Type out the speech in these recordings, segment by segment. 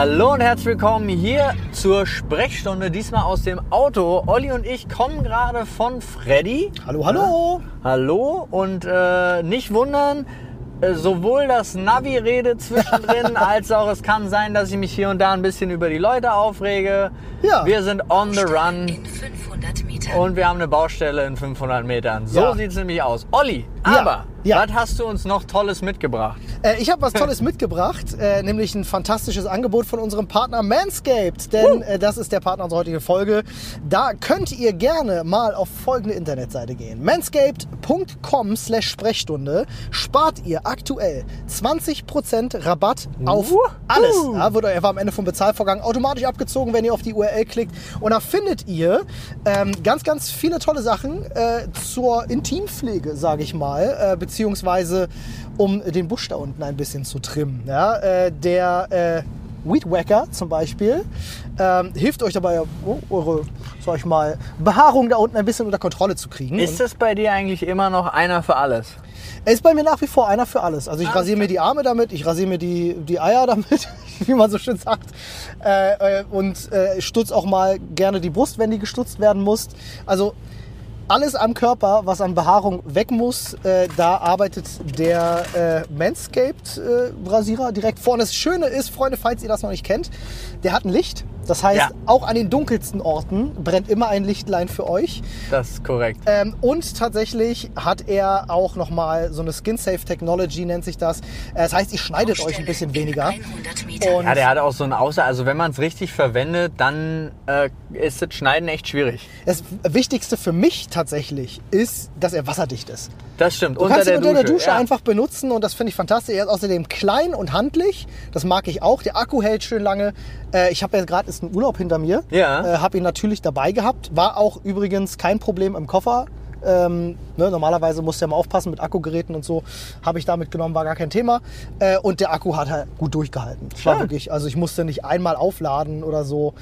Hallo und herzlich willkommen hier zur Sprechstunde, diesmal aus dem Auto. Olli und ich kommen gerade von Freddy. Hallo, hallo. Hallo und äh, nicht wundern, äh, sowohl das Navi redet zwischendrin, als auch es kann sein, dass ich mich hier und da ein bisschen über die Leute aufrege. Ja. Wir sind on the run In 500 Metern. und wir haben eine Baustelle in 500 Metern. So Ja. sieht's nämlich aus. Olli, Ja. aber Ja. Was hast du uns noch Tolles mitgebracht? Äh, ich habe was Tolles mitgebracht, äh, nämlich ein fantastisches Angebot von unserem Partner Manscaped. Denn äh, das ist der Partner unserer heutigen Folge. Da könnt ihr gerne mal auf folgende Internetseite gehen. manscaped.com slash Sprechstunde spart ihr aktuell 20% Rabatt auf Wuhu. alles. Ja, wird einfach am Ende vom Bezahlvorgang automatisch abgezogen, wenn ihr auf die URL klickt. Und da findet ihr ähm, ganz, ganz viele tolle Sachen äh, zur Intimpflege, sage ich mal, äh, beziehungsweise um den Busch da unten ein bisschen zu trimmen. Ja, äh, der äh, Weed Wacker zum Beispiel ähm, hilft euch dabei, oh, eure, sag ich mal, Behaarung da unten ein bisschen unter Kontrolle zu kriegen. Ist es bei dir eigentlich immer noch einer für alles? Er ist bei mir nach wie vor einer für alles. Also ich Alles rasiere mir die Arme damit, ich rasiere mir die, die Eier damit, wie man so schön sagt. Äh, äh, und äh, stutz auch mal gerne die Brust, wenn die gestutzt werden muss. Also alles am Körper, was an Behaarung weg muss, äh, da arbeitet der äh, Manscaped äh, direkt vorne. Das Schöne ist, Freunde, falls ihr das noch nicht kennt, der hat ein Licht. Das heißt, Ja. auch an den dunkelsten Orten brennt immer ein Lichtlein für euch. Das ist korrekt. Ähm, und tatsächlich hat er auch nochmal so eine Skin Safe Technology, nennt sich das. Äh, Das heißt, ihr schneidet euch ein bisschen weniger. 100 Metern. Und Ja, der hat auch so ein Außer, also wenn man es richtig verwendet, dann äh, ist das Schneiden echt schwierig. das Wichtigste für mich tatsächlich ist, dass er wasserdicht ist. Das stimmt. Du kannst ihn unter der Dusche ja. einfach benutzen und das finde ich fantastisch. Er ist außerdem klein und handlich. Das mag ich auch. Der Akku hält schön lange. Äh, ich habe jetzt gerade ist ein Urlaub hinter mir. Ja. Äh, habe ihn natürlich dabei gehabt. War auch übrigens kein Problem im Koffer. Ähm, ne, normalerweise musst du ja mal aufpassen mit Akkugeräten und so. Habe ich da mitgenommen, war gar kein Thema. Äh, und der Akku hat halt gut durchgehalten. Das War Schön. wirklich, also ich musste nicht einmal aufladen oder so.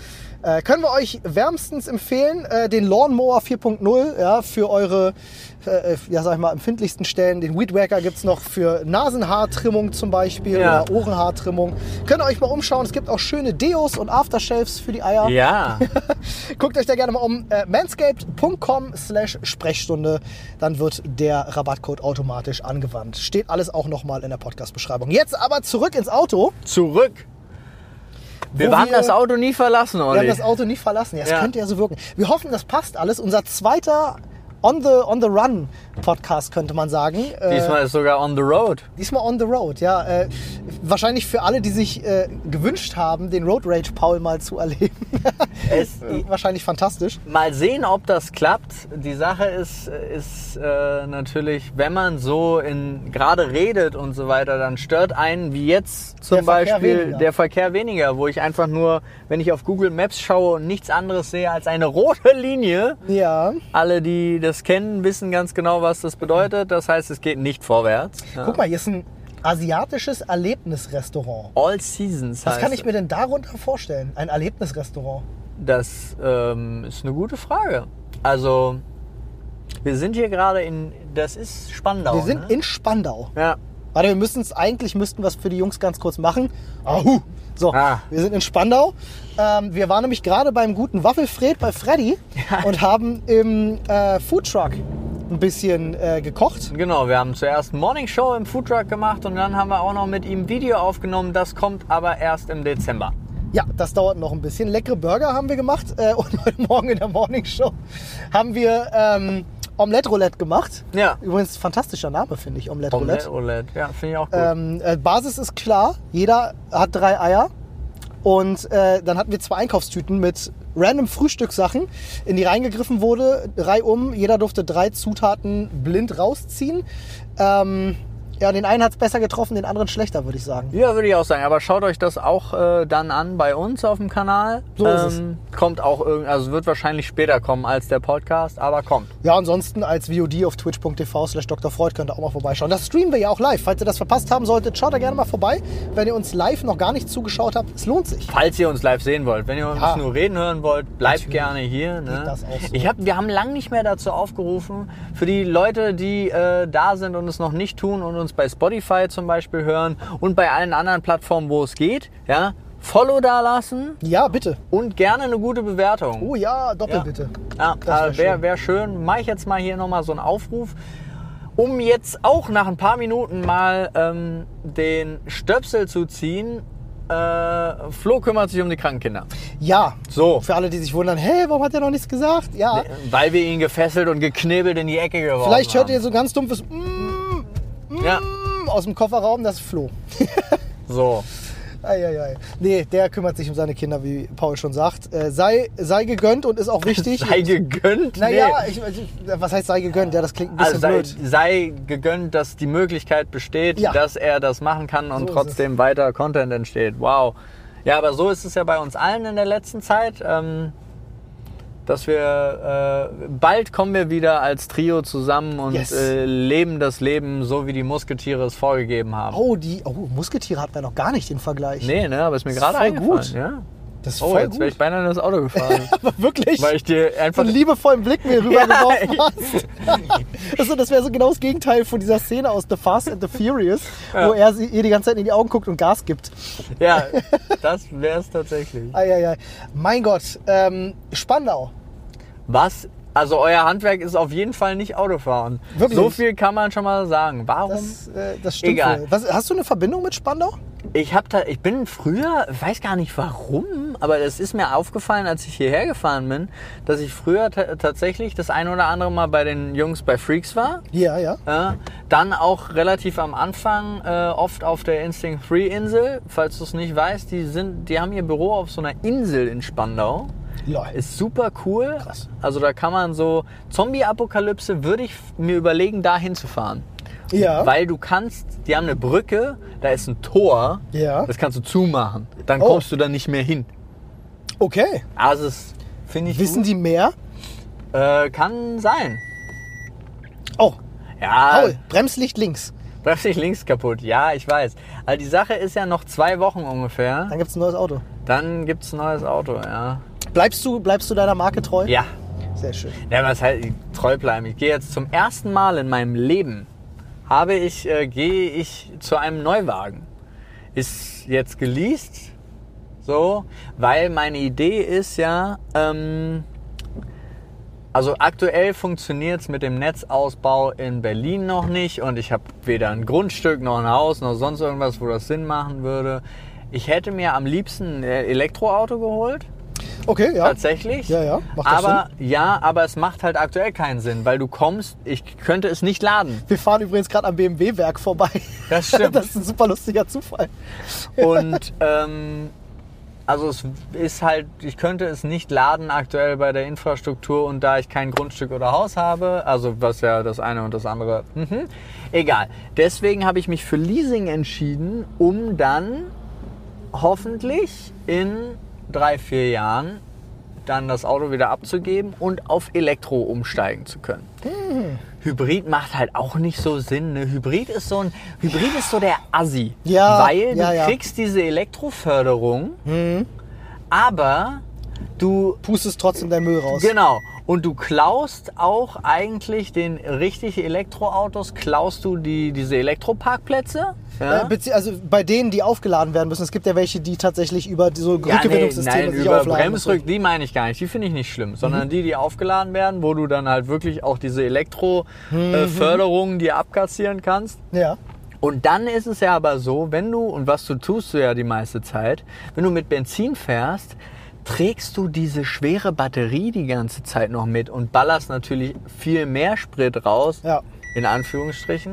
Äh, können wir euch wärmstens empfehlen, äh, den Lawnmower 4.0 ja, für eure äh, ja, sag ich mal, empfindlichsten Stellen. Den Weed Wacker gibt es noch für Nasenhaartrimmung zum Beispiel Ja. oder Ohrenhaartrimmung. Könnt ihr euch mal umschauen. Es gibt auch schöne Deos und Aftershaves für die Eier. Ja, Guckt euch da gerne mal um. Äh, manscaped.com slash Sprechstunde. Dann wird der Rabattcode automatisch angewandt. Steht alles auch nochmal in der Podcast-Beschreibung. Jetzt aber zurück ins Auto. zurück. Wir haben wir- das Auto nie verlassen, Wir Olli. haben das Auto nicht verlassen. Ja, es Ja. könnte ja so wirken. Wir hoffen, das passt alles. Unser zweiter On the, on the Run Podcast, könnte man sagen. Äh, Diesmal ist sogar on the road. Diesmal on the road, ja. Äh, wahrscheinlich für alle, die sich äh, gewünscht haben, den Road Rage Paul mal zu erleben. Es, wahrscheinlich fantastisch. mal sehen, ob das klappt. Die Sache ist, ist äh, natürlich, wenn man so in gerade redet und so weiter, dann stört einen wie jetzt zum Der Verkehr Beispiel weniger. der Verkehr weniger, wo ich einfach nur, wenn ich auf Google Maps schaue und nichts anderes sehe als eine rote Linie. Ja. Alle, die das kennen, wissen ganz genau, was das bedeutet. Das heißt, es geht nicht vorwärts. Ja. Guck mal, hier ist ein asiatisches Erlebnisrestaurant. All Seasons Was heißt kann ich mir denn darunter vorstellen? Ein Erlebnisrestaurant. Das ähm, ist eine gute Frage. Also, wir sind hier gerade in, das ist Spandau. Wir sind ne? in Spandau. Ja, Warte, wir müssen es eigentlich müssten wir es für die Jungs ganz kurz machen. Ahu. So, Ah. wir sind in Spandau. Ähm, wir waren nämlich gerade beim guten Waffelfred bei Freddy und haben im äh, Foodtruck ein bisschen äh, gekocht. genau. Wir haben zuerst Morning Show im Foodtruck gemacht und dann haben wir auch noch mit ihm Video aufgenommen. Das kommt aber erst im Dezember. Ja, das dauert noch ein bisschen. Leckere Burger haben wir gemacht äh, und heute Morgen in der Morning Show haben wir ähm, Omelette Roulette gemacht. Ja. Übrigens fantastischer Name finde ich Omelette Roulette. Omelette, Omelette. Ja, finde ich auch gut. Ähm, äh, Basis ist klar, jeder hat drei Eier. Und äh, dann hatten wir zwei Einkaufstüten mit random Frühstückssachen, in die reingegriffen wurde, reihum. Jeder durfte drei Zutaten blind rausziehen. Ähm, ja, den einen hat es besser getroffen, den anderen schlechter, würde ich sagen. Ja, würde ich auch sagen. Aber schaut euch das auch äh, dann an bei uns auf dem Kanal. So ist es. Kommt auch irgend, also wird wahrscheinlich später kommen als der Podcast, aber kommt. Ja, ansonsten als VOD auf twitch.tv slash Dr. Freud könnt ihr auch mal vorbeischauen. Das streamen wir ja auch live. Falls ihr das verpasst haben solltet, schaut da gerne mal vorbei. Wenn ihr uns live noch gar nicht zugeschaut habt, es lohnt sich. Falls ihr uns live sehen wollt, wenn ihr uns Ja. nur reden hören wollt, bleibt Natürlich. gerne hier. Ne? Das auch so. Ich hab, wir haben lang nicht mehr dazu aufgerufen, für die Leute, die äh, da sind und es noch nicht tun und uns bei Spotify zum Beispiel hören und bei allen anderen Plattformen, wo es geht, ja, Follow da lassen Ja, bitte. und gerne eine gute Bewertung. Oh ja, doppelt Ja. bitte. Ja, Das wär äh, wäre schön. wär schön. Mache ich jetzt mal hier nochmal so einen Aufruf, um jetzt auch nach ein paar Minuten mal ähm, den Stöpsel zu ziehen. Äh, Flo kümmert sich um die kranken Kinder. Ja. So. Für alle, die sich wundern, hey, warum hat er noch nichts gesagt? Ja. Weil wir ihn gefesselt und geknebelt in die Ecke geworfen Vielleicht hört haben. ihr so ganz dumpfes mm, Ja, mm aus dem Kofferraum, das ist Flo. so. Eieiei. Nee, der kümmert sich um seine Kinder, wie Paul schon sagt. Äh, sei, sei gegönnt und ist auch wichtig. Sei gegönnt. Naja, Nee. ich, ich, was heißt sei gegönnt? Ja, das klingt ein bisschen Also sei, blöd. sei gegönnt, dass die Möglichkeit besteht, Ja. dass er das machen kann und So trotzdem weiter Content entsteht. Wow. Ja, aber so ist es ja bei uns allen in der letzten Zeit, ähm, dass wir äh, bald kommen wir wieder als Trio zusammen und Yes. äh, leben das Leben so, wie die Musketiere es vorgegeben haben. Oh, die oh, Musketiere hatten wir noch gar nicht den Vergleich. Nee, ne, aber ist mir gerade eingefallen. gut. Ja? Das ist Oh, voll jetzt wäre ich beinahe in das Auto gefahren. Aber wirklich? weil ich dir so einfach einen liebevollen Blick mir rübergeworfen Ja, hast. das, so- das wäre so genau das Gegenteil von dieser Szene aus The Fast and the Furious, Ja. wo er sie- ihr die ganze Zeit in die Augen guckt und Gas gibt. Ja, das wäre es tatsächlich. Eieiei. Mein Gott, ähm, Spandau. Was? Also euer Handwerk ist auf jeden Fall nicht Autofahren. Wirklich? So viel kann man schon mal sagen. Warum? Das, äh, das stimmt. Egal. wohl. Was, hast du eine Verbindung mit Spandau? ich habe da, ich bin früher, weiß gar nicht warum, aber es ist mir aufgefallen, als ich hierher gefahren bin, dass ich früher ta- tatsächlich das ein oder andere Mal bei den Jungs bei Freaks war. Ja, ja. Äh, dann auch relativ am Anfang äh, oft auf der Instinct 3 Insel. Falls du es nicht weißt, die sind, die haben ihr Büro auf so einer Insel in Spandau. Lol. Ist super cool. Krass. Also da kann man so Zombie-Apokalypse würde ich mir überlegen, da hinzufahren. Ja. Weil du kannst, die haben eine Brücke, da ist ein Tor, Ja. das kannst du zumachen. Dann Oh. kommst du da nicht mehr hin. Okay. Also es finde ich Wissen gut. die mehr? Äh, kann sein. Oh, Ja, Paul, Bremslicht links. plötzlich links kaputt. Ja, ich weiß. Also die Sache ist ja noch zwei Wochen ungefähr. Dann gibt es ein neues Auto. Dann gibt's ein neues Auto, ja. Bleibst du, bleibst du deiner Marke treu? Ja. Sehr schön. Ja, was halt treu bleiben. Ich gehe jetzt zum ersten Mal in meinem Leben habe ich äh, gehe ich zu einem Neuwagen. Ist jetzt geleast, so, weil meine Idee ist ja, ähm, also aktuell funktioniert es mit dem Netzausbau in Berlin noch nicht und ich habe weder ein Grundstück noch ein Haus noch sonst irgendwas, wo das Sinn machen würde. Ich hätte mir am liebsten ein Elektroauto geholt. Okay, ja. Tatsächlich. Ja, ja, macht das aber ja, aber es macht halt aktuell keinen Sinn, weil du kommst, ich könnte es nicht laden. Wir fahren übrigens gerade am BMW-Werk vorbei. Das stimmt. Das ist ein super lustiger Zufall. Und ähm, also es ist halt, ich könnte es nicht laden aktuell bei der Infrastruktur und da ich kein Grundstück oder Haus habe, also was ja das eine und das andere, mhm, egal. Deswegen habe ich mich für Leasing entschieden, um dann hoffentlich in drei, vier Jahren dann das Auto wieder abzugeben und auf Elektro umsteigen zu können. Hybrid macht halt auch nicht so Sinn. Ne? Hybrid ist so ein Hybrid ist so der Assi, Ja, weil ja, du ja. kriegst diese Elektroförderung, aber du Pustest trotzdem deinen Müll raus. genau und du klaust auch eigentlich den richtig Elektroautos klaust du die diese Elektroparkplätze. Ja? Äh, also bei denen, die aufgeladen werden müssen. Es gibt ja welche, die tatsächlich über so Ja, nee, Rückgewinnungssysteme nein, sich über aufladen müssen. Bremsrück, die meine ich gar nicht. Die finde ich nicht schlimm, Mhm. sondern die, die aufgeladen werden, wo du dann halt wirklich auch diese Mhm. Elektro-Förderungen dir abkassieren kannst. Ja. Und dann ist es ja aber so, wenn du, und was du tust du ja die meiste Zeit, wenn du mit Benzin fährst, trägst du diese schwere Batterie die ganze Zeit noch mit und ballerst natürlich viel mehr Sprit raus, Ja. in Anführungsstrichen.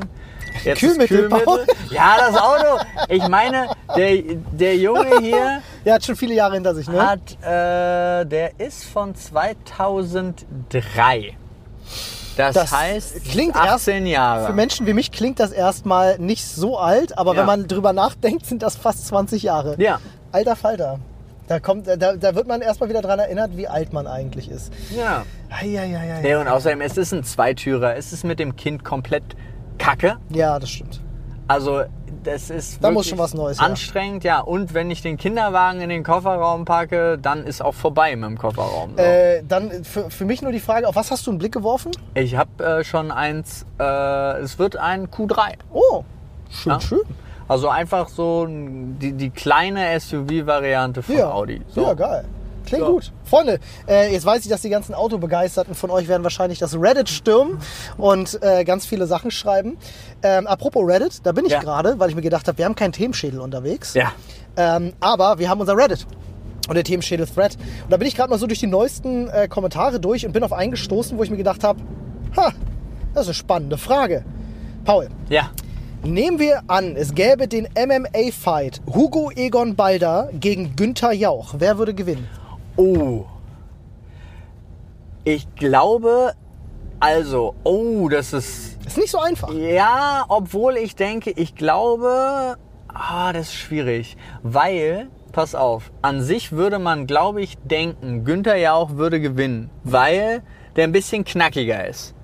Jetzt Kühlmittel, Paul. Ja, das Auto. Ich meine, der, der Junge hier Ja, hat schon viele Jahre hinter sich, ne? hat, äh, der ist von 2003. Das, Das heißt, klingt erst 18 Jahre. Für Menschen wie mich klingt das erstmal nicht so alt, aber Ja. wenn man drüber nachdenkt, sind das fast 20 Jahre. Ja, Alter Falter. Da, kommt, da, da wird man erstmal wieder dran erinnert, wie alt man eigentlich ist. ja. Eieieiei. Nee, und außerdem, es ist ein Zweitürer. Es ist mit dem Kind komplett kacke. Ja, das stimmt. Also, das ist Da muss schon was Neues anstrengend, ja. Und wenn ich den Kinderwagen in den Kofferraum packe, dann ist auch vorbei mit dem Kofferraum. So. Äh, dann für, für mich nur die Frage, auf was hast du einen Blick geworfen? ich habe äh, schon eins, äh, es wird ein Q3. Oh, schön, Ja. schön. Also einfach so die, die kleine SUV-Variante von Ja, Audi. So. ja geil. Klingt So. gut. Freunde, äh, jetzt weiß ich, dass die ganzen Autobegeisterten von euch werden wahrscheinlich das Reddit stürmen und äh, ganz viele Sachen schreiben. Ähm, apropos Reddit, da bin ich Ja. gerade, weil ich mir gedacht habe, wir haben keinen Themenschädel unterwegs. Ja. Ähm, aber wir haben unser Reddit und der Themenschädel Thread. Und da bin ich gerade mal so durch die neuesten äh, Kommentare durch und bin auf einen gestoßen, wo ich mir gedacht habe, ha, das ist eine spannende Frage. Paul, Ja. Nehmen wir an, es gäbe den MMA-Fight Hugo Egon Balder gegen Günther Jauch. Wer würde gewinnen? Oh. Ich glaube, also, oh, das ist. Ist nicht so einfach. Ja, obwohl ich denke, ich glaube, ah, das ist schwierig. Weil, pass auf, an sich würde man, glaube ich, denken, Günther Jauch würde gewinnen, weil der ein bisschen knackiger ist.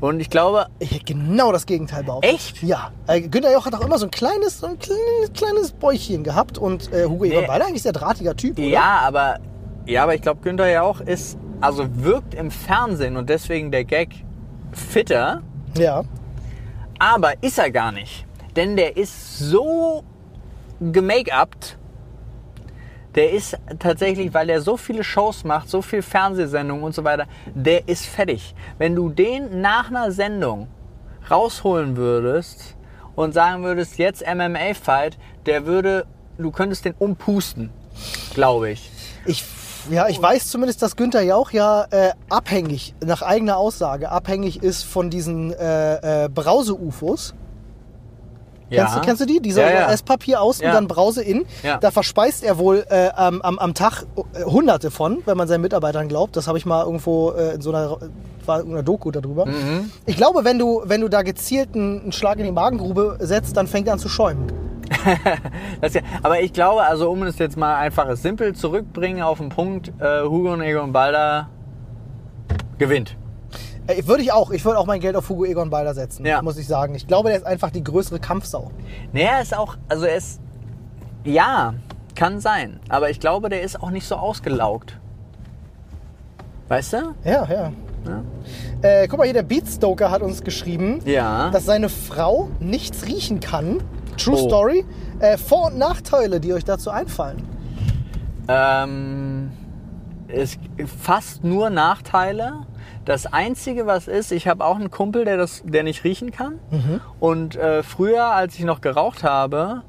Und ich glaube, Ich hätte genau das Gegenteil behauptet. Echt? Ja. Äh, Günther Jauch hat auch immer so ein kleines, so ein kleines, kleines Bäuchchen gehabt und äh, Hugo Egon Nee. Balder eigentlich sehr drahtiger Typ, oder? ja, aber, ja, aber ich glaube, Günther Jauch ist, also wirkt im Fernsehen und deswegen der Gag fitter, Ja. aber ist er gar nicht. Denn der ist so gemake-upt, der ist tatsächlich, weil er so viele Shows macht, so viel Fernsehsendungen und so weiter, der ist fertig. Wenn du den nach einer Sendung rausholen würdest und sagen würdest, jetzt MMA-Fight, der würde, du könntest den umpusten, glaube ich. Ich, ja, ich weiß zumindest, dass Günther Jauch ja äh, abhängig, nach eigener Aussage, abhängig ist von diesen äh, äh, Brause-UFOs. Kennst, du, kennst du die? Diese Ja, ja. Esspapier außen, Ja. dann Brause innen. Ja. Da verspeist er wohl äh, am, am, Tag äh, hunderte von, wenn man seinen Mitarbeitern glaubt. Das habe ich mal irgendwo äh, in so einer, war in einer Doku darüber. Mhm. Ich glaube, wenn du, wenn du da gezielt einen, einen Schlag in die Magengrube setzt, dann fängt er an zu schäumen. Ja, aber ich glaube, also um es jetzt mal einfach simpel zurückbringen auf den Punkt, äh, Hugo und Egon Balder gewinnt. Äh, würde ich auch. Ich würde auch mein Geld auf Hugo Egon Balder setzen, Ja. muss ich sagen. Ich glaube, der ist einfach die größere Kampfsau. Naja, er ist auch, also er ist, ja, kann sein, aber ich glaube, der ist auch nicht so ausgelaugt. Weißt du? Ja, ja. Ja. Äh, guck mal hier, der Beatstoker hat uns geschrieben, Ja. dass seine Frau nichts riechen kann. True Oh. Story. Äh, Vor- und Nachteile, die euch dazu einfallen. Ähm, es fast nur Nachteile. Das Einzige, was ist, ich habe auch einen Kumpel, der das, der nicht riechen kann. Und äh, früher, als ich noch geraucht habe,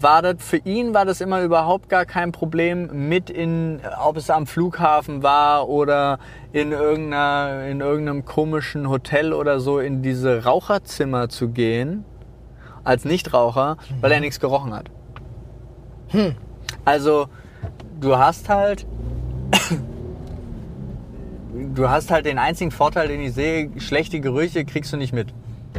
war das für ihn war das immer überhaupt gar kein Problem mit in, ob es am Flughafen war oder in irgendeiner, in irgendeinem komischen Hotel oder so in diese Raucherzimmer zu gehen als Nichtraucher, weil er nichts gerochen hat. Also du hast halt du hast halt den einzigen Vorteil, den ich sehe, schlechte Gerüche kriegst du nicht mit.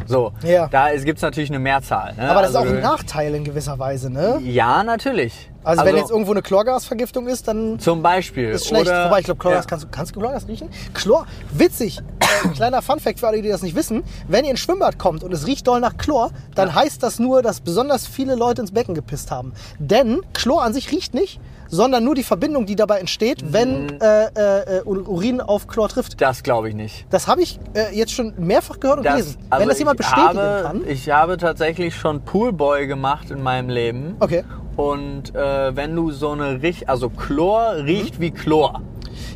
So, Ja. da gibt es natürlich eine Mehrzahl. Ne? Aber das ist auch Also, ein Nachteil in gewisser Weise, ne? Ja, natürlich. Also, wenn jetzt irgendwo eine Chlorgasvergiftung ist, dann zum Beispiel. ist schlecht. Oder, Wobei, ich glaube, Chlorgas, ja. kannst, du, kannst du Chlorgas riechen? Chlor, witzig. Äh, kleiner Funfact für alle, die das nicht wissen. Wenn ihr ins Schwimmbad kommt und es riecht doll nach Chlor, dann heißt das nur, dass besonders viele Leute ins Becken gepisst haben. Denn Chlor an sich riecht nicht, sondern nur die Verbindung, die dabei entsteht, Mhm. wenn äh, äh, Urin auf Chlor trifft. Das glaube ich nicht. Das habe ich äh, jetzt schon mehrfach gehört und gelesen. also Wenn das jemand bestätigen habe, kann. Ich habe tatsächlich schon Poolboy gemacht in meinem Leben. Okay. Und äh, wenn du so eine Riech, also Chlor Mhm. riecht wie Chlor.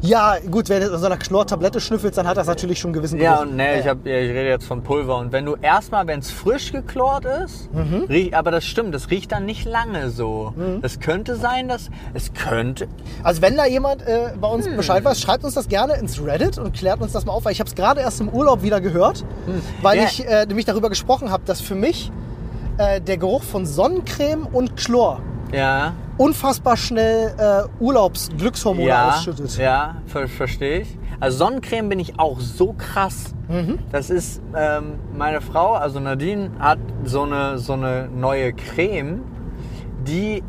Ja, gut, wenn du in so einer Chlortablette schnüffelst, dann hat das natürlich schon einen gewissen Ja, Geruch. und ne, ich, hab, ja, ich rede jetzt von Pulver. Und wenn du erstmal, wenn es frisch geklort ist, Mhm. riecht, aber das stimmt, das riecht dann nicht lange so. Mhm. Es könnte sein, dass es könnte. Also wenn da jemand äh, bei uns Hm. Bescheid weiß, schreibt uns das gerne ins Reddit und klärt uns das mal auf, weil ich habe es gerade erst im Urlaub wieder gehört, weil Hm. Ja. ich äh, nämlich darüber gesprochen habe, dass für mich äh, der Geruch von Sonnencreme und Chlor Ja, unfassbar schnell äh, Urlaubsglückshormone ja, ausschüttet. ja, ver verstehe ich. Also Sonnencreme bin ich auch so krass. Mhm. Das ist ähm, meine Frau, also Nadine, hat so eine so eine neue Creme, die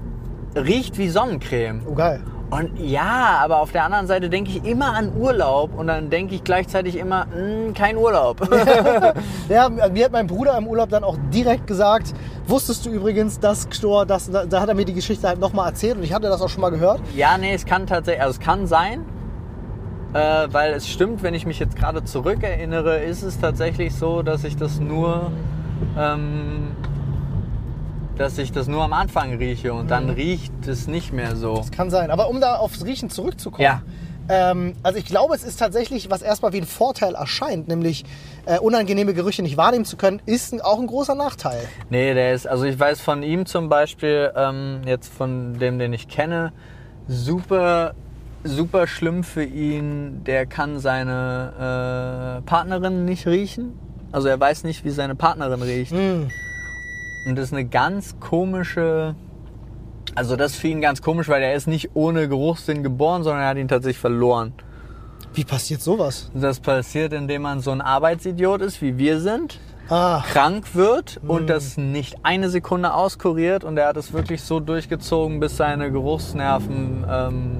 riecht wie Sonnencreme. Oh geil. Und ja, aber auf der anderen Seite denke ich immer an Urlaub und dann denke ich gleichzeitig immer, "Mm, kein Urlaub. Ja, mir hat mein Bruder im Urlaub dann auch direkt gesagt, wusstest du übrigens, dass Chlor, das, da, da hat er mir die Geschichte halt nochmal erzählt und ich hatte das auch schon mal gehört. ja, nee, es kann tatsächlich, also es kann sein, äh, weil es stimmt, wenn ich mich jetzt gerade zurückerinnere, ist es tatsächlich so, dass ich das nur, ähm, dass ich das nur am Anfang rieche und Mhm. dann riecht es nicht mehr so. Kann sein. Aber um da aufs Riechen zurückzukommen. Ja. Ähm, also ich glaube, es ist tatsächlich, was erstmal wie ein Vorteil erscheint, nämlich äh, unangenehme Gerüche nicht wahrnehmen zu können, ist ein, auch ein großer Nachteil. Nee, der ist, also ich weiß von ihm zum Beispiel, ähm, jetzt von dem, den ich kenne, super, super schlimm für ihn. Der kann seine äh, Partnerin nicht riechen. Also er weiß nicht, wie seine Partnerin riecht. Hm. Und das ist eine ganz komische. Also das ist für ihn ganz komisch, weil er ist nicht ohne Geruchssinn geboren, sondern er hat ihn tatsächlich verloren. Wie passiert sowas? Das passiert, indem man so ein Arbeitsidiot ist, wie wir sind, Ah, krank wird und das nicht eine Sekunde auskuriert und er hat es wirklich so durchgezogen, bis seine Geruchsnerven ähm,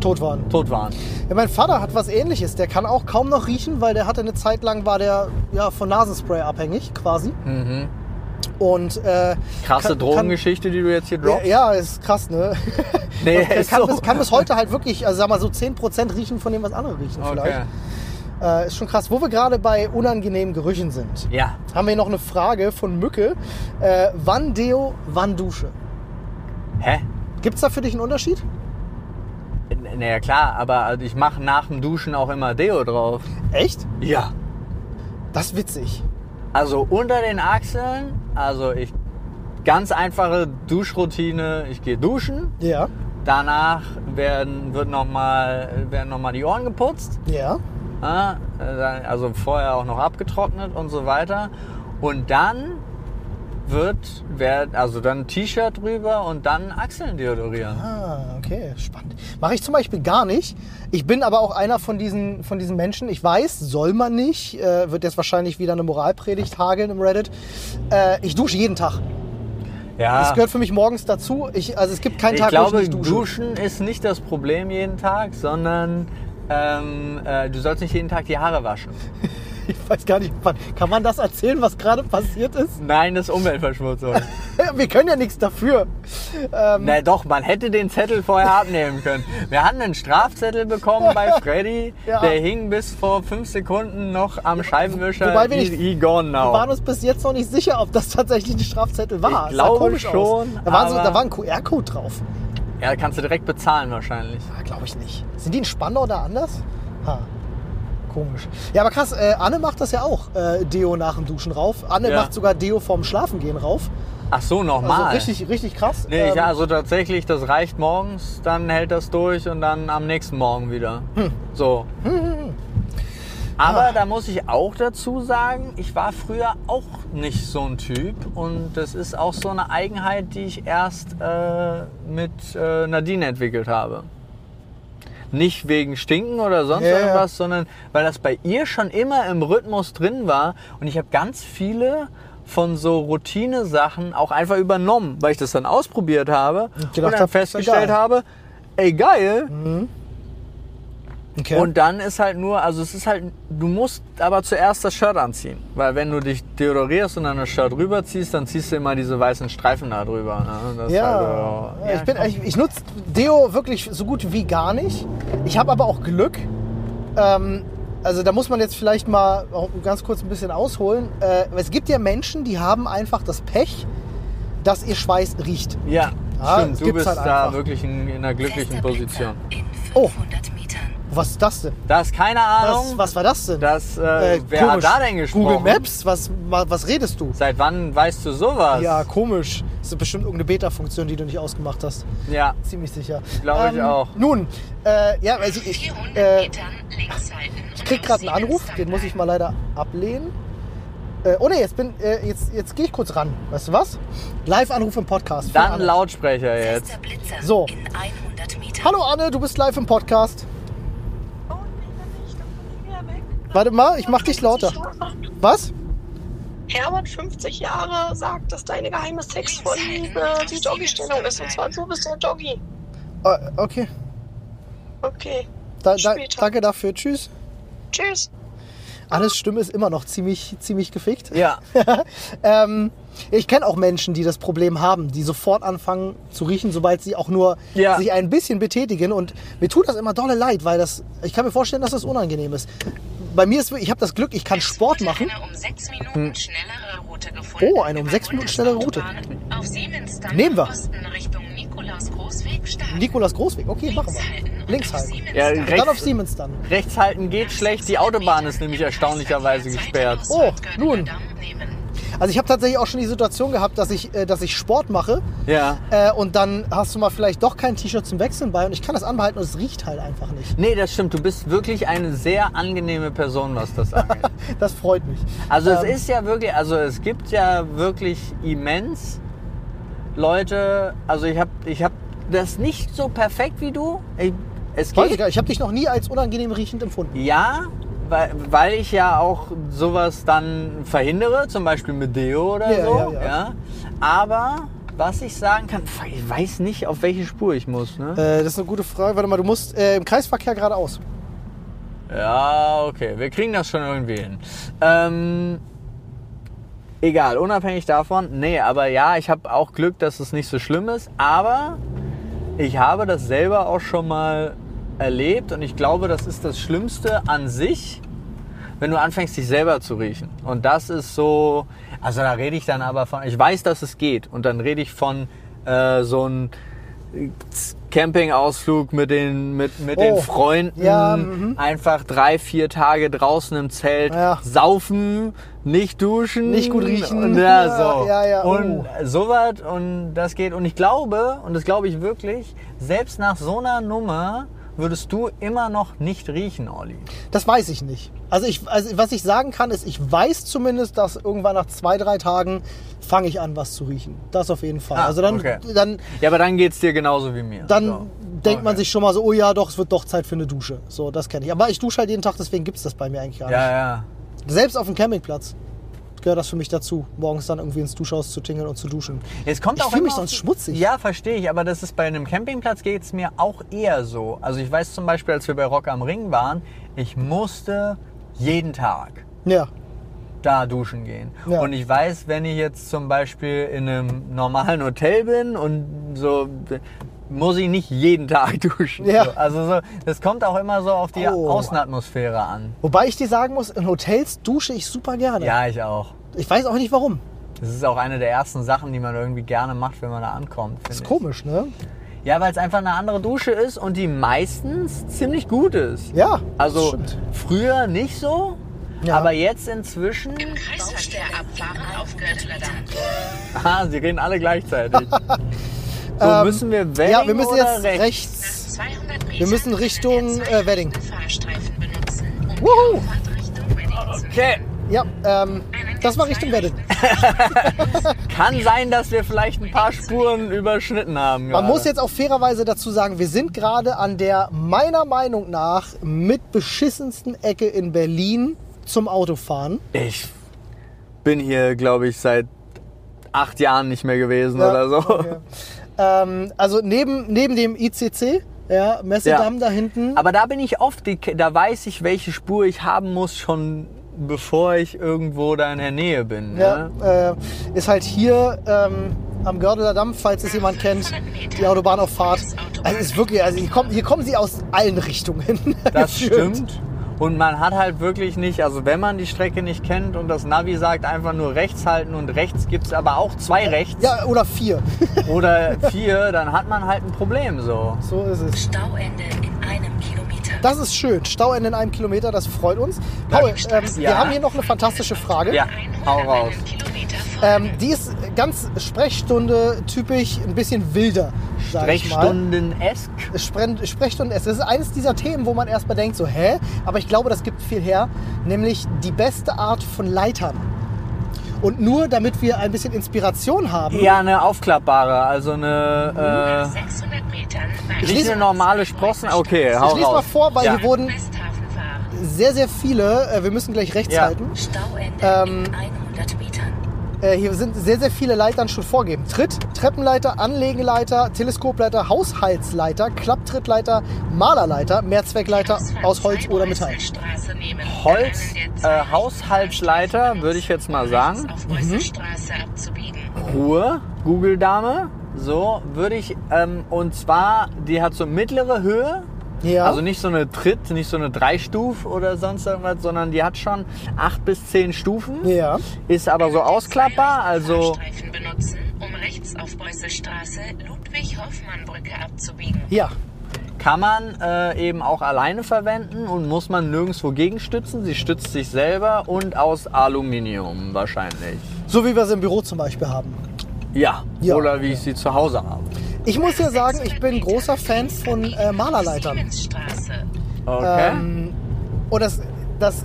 tot waren. tot waren. Ja, mein Vater hat was ähnliches. Der kann auch kaum noch riechen, weil der hatte eine Zeit lang, war der ja, von Nasenspray abhängig quasi. Mhm. Und äh, Krasse Kann- Drogengeschichte, die du jetzt hier ja, droppst. ja, ist krass, ne? Nee, ist kann, so. bis, kann bis heute halt wirklich, also sag mal so 10% riechen von dem, was andere riechen Okay. vielleicht. Äh, ist schon krass. Wo wir gerade bei unangenehmen Gerüchen sind, Ja. haben wir noch eine Frage von Mücke. Äh, wann Deo, wann Dusche? Hä? Gibt's da für dich einen Unterschied? Naja, klar, aber ich mache nach dem Duschen auch immer Deo drauf. Echt? Ja. Das ist witzig. Also unter den Achseln, also ich ganz einfache Duschroutine, ich gehe duschen, Ja. danach werden, wird noch mal, werden nochmal die Ohren geputzt, Ja. also vorher auch noch abgetrocknet und so weiter. Und dann wird, werd, also dann T-Shirt drüber und dann Achseln deodorieren. Ah, okay, spannend. Mache ich zum Beispiel gar nicht. Ich bin aber auch einer von diesen, von diesen Menschen. Ich weiß, soll man nicht. Äh, wird jetzt wahrscheinlich wieder eine Moralpredigt hageln im Reddit. Äh, ich dusche jeden Tag. Ja, Das gehört für mich morgens dazu. Ich, also es gibt keinen ich Tag, glaube, wo ich nicht dusche. Duschen ist nicht das Problem jeden Tag, sondern ähm, äh, du sollst nicht jeden Tag die Haare waschen. Ich weiß gar nicht, kann man das erzählen, was gerade passiert ist? Nein, das ist Umweltverschmutzung. Wir können ja nichts dafür. Ähm, Na doch, man hätte den Zettel vorher abnehmen können. Wir hatten einen Strafzettel bekommen bei Freddy, Ja. der hing bis vor fünf Sekunden noch am Scheibenwischer. Wobei wir nicht- gone wir waren now. uns bis jetzt noch nicht sicher, ob das tatsächlich ein Strafzettel war. Ich glaube aus. schon, Da, waren so, da war ein QR-Code drauf. Ja, kannst du direkt bezahlen wahrscheinlich. Ah, glaube ich nicht. Sind die in Spandau da anders? Ha. Komisch. Ja, aber krass, äh, Anne macht das ja auch, äh, Deo nach dem Duschen rauf. Anne Ja. macht sogar Deo vorm Schlafengehen rauf. Ach so, Also nochmal. richtig, richtig krass. Nee, ich, Ähm, also tatsächlich, das reicht morgens, dann hält das durch und dann am nächsten Morgen wieder. Hm. So. Aber da muss ich auch dazu sagen, ich war früher auch nicht so ein Typ und das ist auch so eine Eigenheit, die ich erst äh, mit äh, Nadine entwickelt habe. Nicht wegen Stinken oder sonst ja. irgendwas, sondern weil das bei ihr schon immer im Rhythmus drin war. Und ich habe ganz viele von so Routine-Sachen auch einfach übernommen, weil ich das dann ausprobiert habe und, gedacht dann hab, festgestellt habe, ey geil, okay. und dann ist halt nur, also es ist halt, du musst aber zuerst das Shirt anziehen. Weil wenn du dich deodorierst und dann das Shirt rüberziehst, dann ziehst du immer diese weißen Streifen da drüber. Ne? Ja, halt, äh, ich, bin, ich, ich nutze Deo wirklich so gut wie gar nicht. Ich habe aber auch Glück. Ähm, also da muss man jetzt vielleicht mal ganz kurz ein bisschen ausholen. Äh, es gibt ja Menschen, die haben einfach das Pech, dass ihr Schweiß riecht. ja, Ja, stimmt. das Du bist halt da wirklich in, in einer glücklichen Position. In Oh. 500 Metern. Was ist das denn? Das ist keine Ahnung. Das, was war das denn? das, äh, wer komisch. hat da denn gesprochen? Google Maps? Was, wa- was redest du? Seit wann weißt du sowas? Ja, komisch. Das ist bestimmt irgendeine Beta-Funktion, die du nicht ausgemacht hast. Ja. Ziemlich sicher. Glaub ich auch. Nun, äh, ja, also ich, 400 äh, ich krieg gerade einen Anruf, den muss ich mal leider ablehnen. Äh, oh ne, jetzt, bin, äh, jetzt, jetzt gehe ich kurz ran. Weißt du was? Live-Anruf im Podcast. Dann Anne. Lautsprecher jetzt. So. in 100 Metern. Hallo Anne, du bist live im Podcast. Oh, nee, dann nicht, dann bin ich wieder weg. Warte mal, ich mach dich lauter. 50 Jahre. Was? Herbert, 50 Jahre, sagt, dass deine geheime Sexvorliebe die Doggy-Stellung ist. Und zwar du bist der Doggy. Äh, okay, Okay. da, da, Später. danke dafür. Tschüss. Tschüss. Annes Stimme ist immer noch ziemlich, ziemlich gefickt. Ja. Ähm, ich kenne auch Menschen, die das Problem haben, die sofort anfangen zu riechen, sobald sie auch nur Ja. sich ein bisschen betätigen. Und mir tut das immer dolle leid, weil das, ich kann mir vorstellen, dass das unangenehm ist. Bei mir ist, wirklich- ich habe das Glück, ich kann Es Sport machen. Eine um 6 Minuten schnellere Route gefunden. Oh, eine um sechs Minuten schnellere Route. Auf Auf Siemens dann Nehmen wir. Osten Richtung Nikolaus Großweg. Nikolaus Großweg. Okay, machen wir. Links halten. Ja, rechts- dann auf Siemens dann. Rechts halten geht schlecht, die Autobahn ist nämlich erstaunlicherweise gesperrt. Oh, nun. Also ich habe tatsächlich auch schon die Situation gehabt, dass ich, äh, dass ich Sport mache Ja. äh, und dann hast du mal vielleicht doch kein T-Shirt zum Wechseln bei und ich kann das anbehalten und es riecht halt einfach nicht. Nee, das stimmt. Du bist wirklich eine sehr angenehme Person, was das angeht. Das freut mich. Also es Ähm, ist ja wirklich, also es gibt ja wirklich immens Leute, also ich habe ich hab das nicht so perfekt wie du. Ich, es Weiß ich geht, nicht. Ich habe dich noch nie als unangenehm riechend empfunden. ja, weil, ich ja auch sowas dann verhindere, zum Beispiel mit Deo oder Ja, so. ja, ja. Aber was ich sagen kann, ich weiß nicht, auf welche Spur ich muss. Ne? Äh, das ist eine gute Frage. Warte mal, du musst äh, im Kreisverkehr geradeaus. Ja, okay, wir kriegen das schon irgendwie hin. Ähm, egal, unabhängig davon. Nee, aber ja, ich habe auch Glück, dass es nicht so schlimm ist. Aber ich habe das selber auch schon mal erlebt und ich glaube, das ist das Schlimmste an sich, wenn du anfängst, dich selber zu riechen. Und das ist so, also da rede ich dann aber von, ich weiß, dass es geht. Und dann rede ich von äh, so einem Campingausflug mit den, mit, mit Oh, den Freunden. ja, mhm. Einfach drei, vier Tage draußen im Zelt. Ja. Saufen, nicht duschen. Nicht gut riechen. Und, ja, Ja, so. ja, ja, oh. Und sowas und das geht. Und ich glaube, und das glaube ich wirklich, selbst nach so einer Nummer würdest du immer noch nicht riechen, Olli. Das weiß ich nicht. Also, ich, also was ich sagen kann, ist, ich weiß zumindest, dass irgendwann nach zwei, drei Tagen fange ich an, was zu riechen. Das auf jeden Fall. Ah, also dann, okay. dann, Ja, aber dann geht's dir genauso wie mir. dann So. denkt man Okay. sich schon mal so, oh ja, doch, es wird doch Zeit für eine Dusche. So, das kenne ich. Aber ich dusche halt jeden Tag, deswegen gibt es das bei mir eigentlich gar nicht. Ja, ja. Selbst auf dem Campingplatz gehört das für mich dazu, morgens dann irgendwie ins Duschhaus zu tingeln und zu duschen. Es kommt Ich auch fühl mich sonst schmutzig. Ja, verstehe ich, aber das ist bei einem Campingplatz geht's mir auch eher so. Also ich weiß zum Beispiel, als wir bei Rock am Ring waren, ich musste jeden Tag Ja. da duschen gehen. Ja. Und ich weiß, wenn ich jetzt zum Beispiel in einem normalen Hotel bin und so, muss ich nicht jeden Tag duschen. Ja. So, also so, das kommt auch immer so auf die Oh. Außenatmosphäre an. Wobei ich dir sagen muss, in Hotels dusche ich super gerne. Ja, ich auch. Ich weiß auch nicht warum. Das ist auch eine der ersten Sachen, die man irgendwie gerne macht, wenn man da ankommt. Das ist ich. komisch, ne? Ja, weil es einfach eine andere Dusche ist und die meistens ziemlich gut ist. Ja, Also das stimmt. früher nicht so, Ja. aber jetzt inzwischen. Im Kreisverkehr abfahren auf Göttlerdamm. Ah, sie reden alle gleichzeitig. so müssen wir Wedding Ähm, Ja, wir müssen jetzt rechts? rechts. 200 Metern Wir müssen Richtung, äh, Wedding. Wuhu. Okay. Ja, ähm, das war Richtung Wedding. Kann sein, dass wir vielleicht ein paar Spuren überschnitten haben. Man gerade. muss jetzt auch fairerweise dazu sagen, wir sind gerade an der meiner Meinung nach mit beschissensten Ecke in Berlin zum Autofahren. Ich bin hier, glaube ich, seit acht Jahren nicht mehr gewesen Ja, oder so. okay. Ähm, also neben, neben dem ICC, ja, Messedamm da hinten. Aber da bin ich oft, da weiß ich, welche Spur ich haben muss, schon bevor ich irgendwo da in der Nähe bin. Ja, Ne? äh, ist halt hier ähm, am Gördeler Damm, falls es jemand kennt, die Autobahnauffahrt. Also ist wirklich, also hier kommen, hier kommen sie aus allen Richtungen. Das stimmt. Und man hat halt wirklich nicht, also wenn man die Strecke nicht kennt und das Navi sagt einfach nur rechts halten und rechts gibt es aber auch zwei rechts Ja, oder vier. oder vier, dann hat man halt ein Problem so. so ist es. Stauende in einem. Das ist schön. Stauende in einem Kilometer, das freut uns. Paul, ähm, wir Ja. haben hier noch eine fantastische Frage. Ja, hau raus. Ähm, die ist ganz Sprechstunde typisch, ein bisschen wilder. Sprechstunden-esk. Spre- Sprechstunden es ist eines dieser Themen, wo man erstmal denkt, so, hä? Aber ich glaube, das gibt viel her, nämlich die beste Art von Leitern. Und nur damit wir ein bisschen Inspiration haben, Ja, eine aufklappbare, also eine, 600 Metern äh, Ich nicht eine normale Sprossen. Okay, hau ich lese mal vor, weil ja. hier wurden sehr, sehr viele, äh, wir müssen gleich rechts Ja. halten, Stauende Ähm, in 100 Metern. Äh, hier sind sehr, sehr viele Leitern schon vorgegeben. Tritt, Treppenleiter, Anlegenleiter, Teleskopleiter, Haushaltsleiter, Klapptrittleiter, Malerleiter, Mehrzweckleiter aus Holz oder Metall. Holz, äh, Haushaltsleiter, würde ich jetzt mal sagen. Mhm. Ruhe, Google-Dame. So würde ich, ähm, und zwar, die hat so mittlere Höhe. Ja. Also nicht so eine Tritt, nicht so eine Dreistuf oder sonst irgendwas, sondern die hat schon acht bis zehn Stufen. ja. Ist aber so ausklappbar, also Fahrstreifen benutzen, um rechts links auf Beusselstraße, Ludwig-Hoffmann-Brücke abzubiegen. Ja. Kann man äh, eben auch alleine verwenden und muss man nirgendwo gegenstützen. Sie stützt sich selber und aus Aluminium wahrscheinlich. So wie wir es im Büro zum Beispiel haben. Ja, Ja. oder wie ich sie zu Hause habe. Ich muss ja sagen, ich bin großer Fan von äh, Malerleitern. Siemensstraße. Okay. Ähm, und das, das